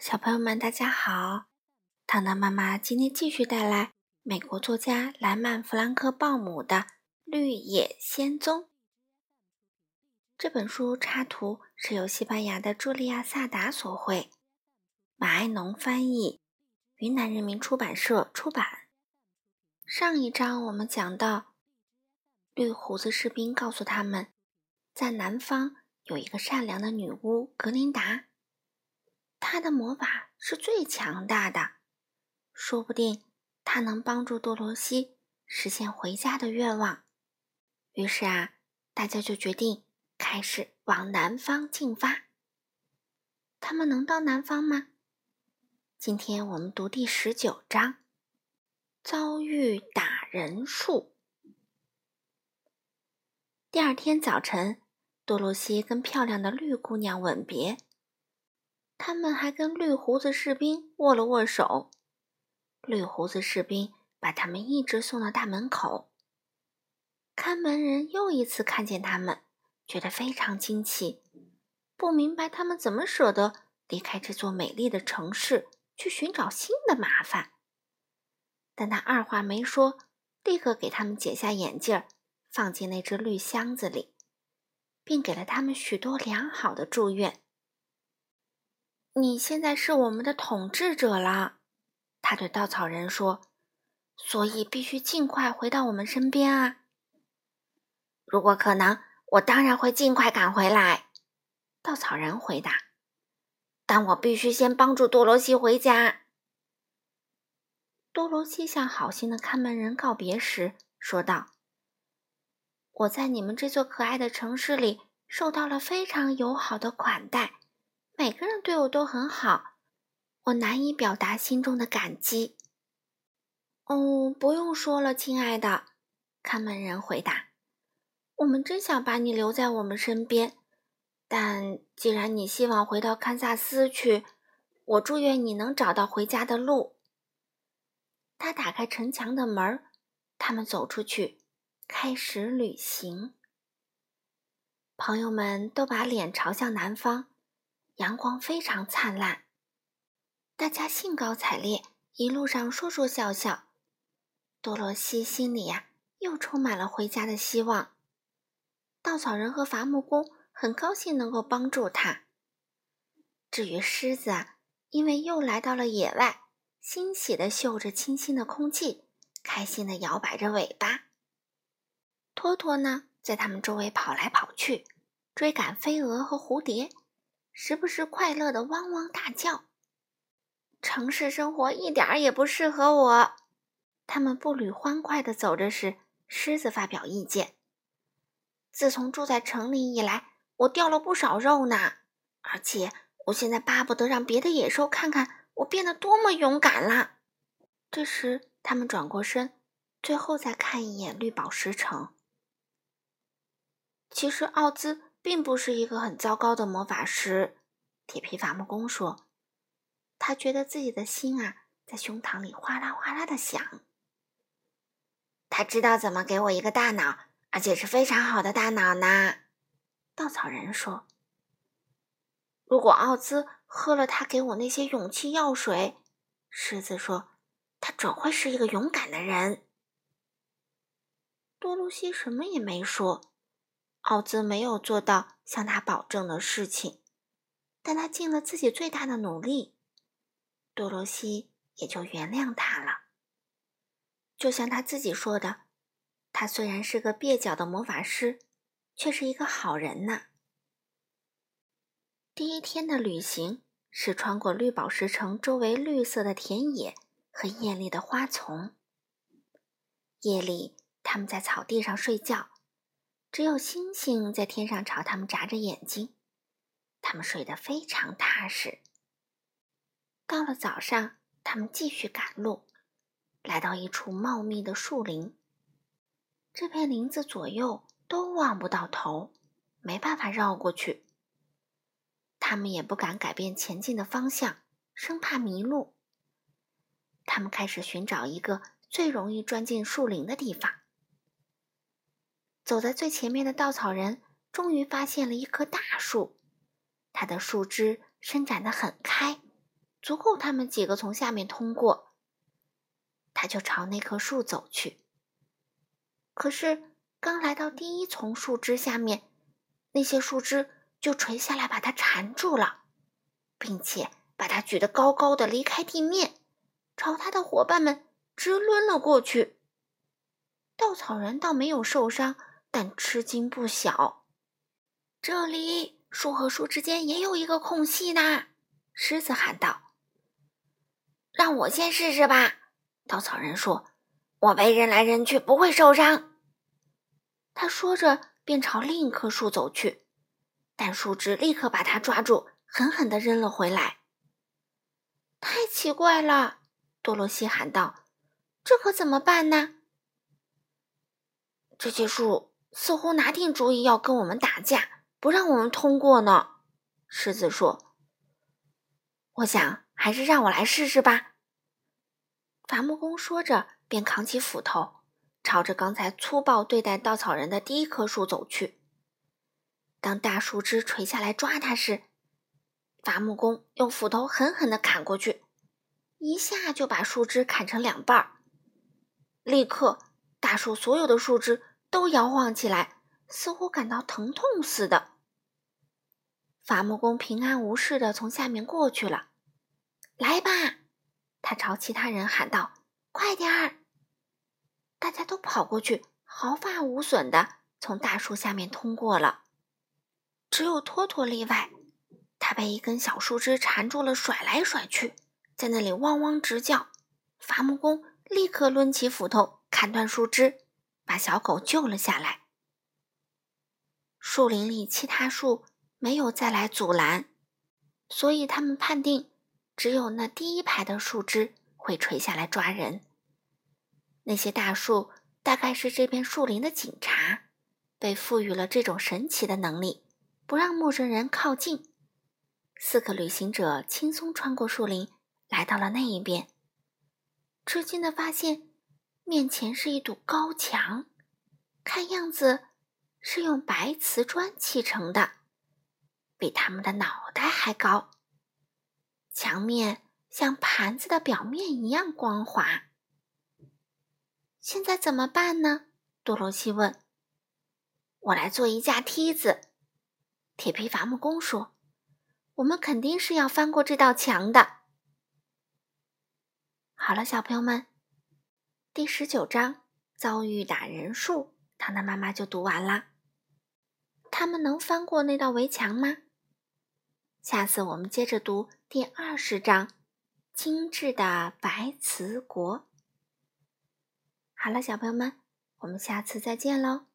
小朋友们，大家好！糖糖妈妈今天继续带来美国作家莱曼·弗兰克·鲍姆的《绿野仙踪》这本书，插图是由西班牙的茱莉亚·萨达所绘，马爱农翻译，云南人民出版社出版。上一章我们讲到，绿胡子士兵告诉他们，在南方有一个善良的女巫格琳达。他的魔法是最强大的，说不定他能帮助多罗西实现回家的愿望。于是啊，大家就决定开始往南方进发。他们能到南方吗？今天我们读第十九章：遭遇打人术。第二天早晨，多罗西跟漂亮的绿姑娘吻别。他们还跟绿胡子士兵握了握手，绿胡子士兵把他们一直送到大门口。看门人又一次看见他们，觉得非常惊奇，不明白他们怎么舍得离开这座美丽的城市去寻找新的麻烦。但他二话没说，立刻给他们解下眼镜，放进那只绿箱子里，并给了他们许多良好的祝愿。你现在是我们的统治者了，他对稻草人说，所以必须尽快回到我们身边啊！如果可能，我当然会尽快赶回来。稻草人回答，但我必须先帮助多罗西回家。多罗西向好心的看门人告别时说道：“我在你们这座可爱的城市里受到了非常友好的款待。”每个人对我都很好，我难以表达心中的感激。哦，不用说了，亲爱的，看门人回答。我们真想把你留在我们身边，但既然你希望回到堪萨斯去，我祝愿你能找到回家的路。他打开城墙的门，他们走出去，开始旅行。朋友们都把脸朝向南方。阳光非常灿烂，大家兴高采烈，一路上说说笑笑。多罗西心里呀，又充满了回家的希望。稻草人和伐木工很高兴能够帮助他。至于狮子啊，因为又来到了野外，欣喜地嗅着清新的空气，开心地摇摆着尾巴。托托呢，在他们周围跑来跑去，追赶飞蛾和蝴蝶。时不时快乐的汪汪大叫。城市生活一点儿也不适合我。他们步履欢快的走着时，狮子发表意见：“自从住在城里以来，我掉了不少肉呢。而且我现在巴不得让别的野兽看看我变得多么勇敢啦。”这时，他们转过身，最后再看一眼绿宝石城。其实，奥兹。并不是一个很糟糕的魔法师，铁皮伐木工说。他觉得自己的心啊，在胸膛里哗啦哗啦的响。他知道怎么给我一个大脑，而且是非常好的大脑呢。稻草人说。如果奥兹喝了他给我那些勇气药水，狮子说，他准会是一个勇敢的人。多露西什么也没说。奥兹没有做到向他保证的事情，但他尽了自己最大的努力，多罗西也就原谅他了。就像他自己说的，他虽然是个蹩脚的魔法师，却是一个好人呢。第一天的旅行是穿过绿宝石城周围绿色的田野和艳丽的花丛。夜里，他们在草地上睡觉。只有星星在天上朝他们眨着眼睛，他们睡得非常踏实。到了早上，他们继续赶路，来到一处茂密的树林。这片林子左右都望不到头，没办法绕过去。他们也不敢改变前进的方向，生怕迷路。他们开始寻找一个最容易钻进树林的地方。走在最前面的稻草人终于发现了一棵大树，它的树枝伸展得很开，足够他们几个从下面通过。他就朝那棵树走去。可是刚来到第一丛树枝下面，那些树枝就垂下来把他缠住了，并且把他举得高高的离开地面，朝他的伙伴们直抡了过去。稻草人倒没有受伤，但吃惊不小。这里树和树之间也有一个空隙呢，狮子喊道：“让我先试试吧。”稻草人说：“我被扔来扔去不会受伤。”他说着便朝另一棵树走去，但树枝立刻把他抓住，狠狠地扔了回来。太奇怪了，多罗西喊道：“这可怎么办呢？”这些树似乎拿定主意要跟我们打架，不让我们通过呢。狮子说：“我想还是让我来试试吧。”伐木工说着，便扛起斧头，朝着刚才粗暴对待稻草人的第一棵树走去。当大树枝垂下来抓他时，伐木工用斧头狠狠地砍过去，一下就把树枝砍成两半儿。立刻，大树所有的树枝。都摇晃起来，似乎感到疼痛似的。伐木工平安无事的从下面过去了。来吧，他朝其他人喊道：“快点儿！”大家都跑过去，毫发无损的从大树下面通过了。只有托托例外，他被一根小树枝缠住了，甩来甩去，在那里汪汪直叫。伐木工立刻抡起斧头砍断树枝。把小狗救了下来。树林里其他树没有再来阻拦，所以他们判定只有那第一排的树枝会垂下来抓人。那些大树大概是这片树林的警察，被赋予了这种神奇的能力，不让陌生人靠近。四个旅行者轻松穿过树林，来到了那一边，吃惊的发现。面前是一堵高墙，看样子是用白瓷砖砌成的，比他们的脑袋还高。墙面像盘子的表面一样光滑。现在怎么办呢？多罗西问。我来做一架梯子。铁皮伐木工说：“我们肯定是要翻过这道墙的。”好了，小朋友们。第十九章遭遇打人树，糖糖妈妈就读完了。他们能翻过那道围墙吗？下次我们接着读第二十章精致的白瓷国。好了，小朋友们，我们下次再见喽。